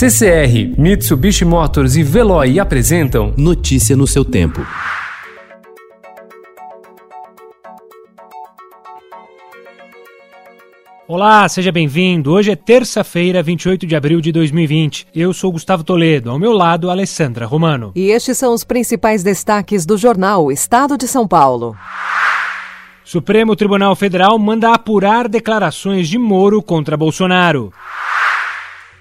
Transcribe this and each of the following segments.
CCR, Mitsubishi Motors e Veloy apresentam Notícia no seu tempo. Olá, seja bem-vindo. Hoje é terça-feira, 28 de abril de 2020. Eu sou Gustavo Toledo, ao meu lado, Alessandra Romano. E estes são os principais destaques do jornal Estado de São Paulo. Supremo Tribunal Federal manda apurar declarações de Moro contra Bolsonaro.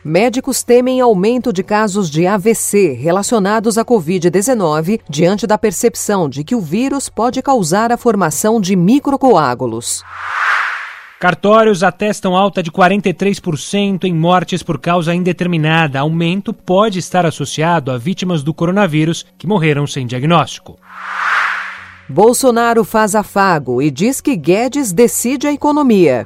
Médicos temem aumento de casos de AVC relacionados à Covid-19 diante da percepção de que o vírus pode causar a formação de microcoágulos. Cartórios atestam alta de 43% em mortes por causa indeterminada. Aumento pode estar associado a vítimas do coronavírus que morreram sem diagnóstico. Bolsonaro faz afago e diz que Guedes decide a economia.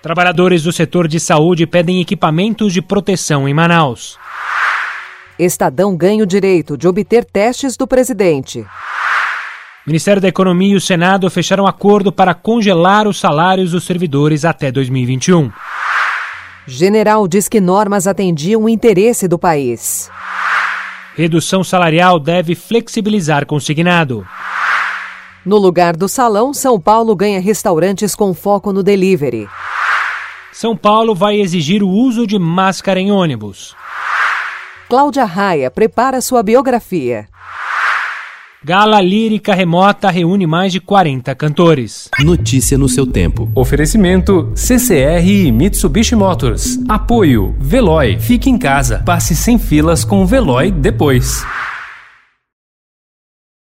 Trabalhadores do setor de saúde pedem equipamentos de proteção em Manaus. Estadão ganha o direito de obter testes do presidente. Ministério da Economia e o Senado fecharam acordo para congelar os salários dos servidores até 2021. General diz que normas atendiam o interesse do país. Redução salarial deve flexibilizar consignado. No lugar do salão, São Paulo ganha restaurantes com foco no delivery. São Paulo vai exigir o uso de máscara em ônibus. Cláudia Raia prepara sua biografia. Gala Lírica Remota reúne mais de 40 cantores. Notícia no seu tempo. Oferecimento CCR e Mitsubishi Motors. Apoio Veloy. Fique em casa. Passe sem filas com o Veloy depois.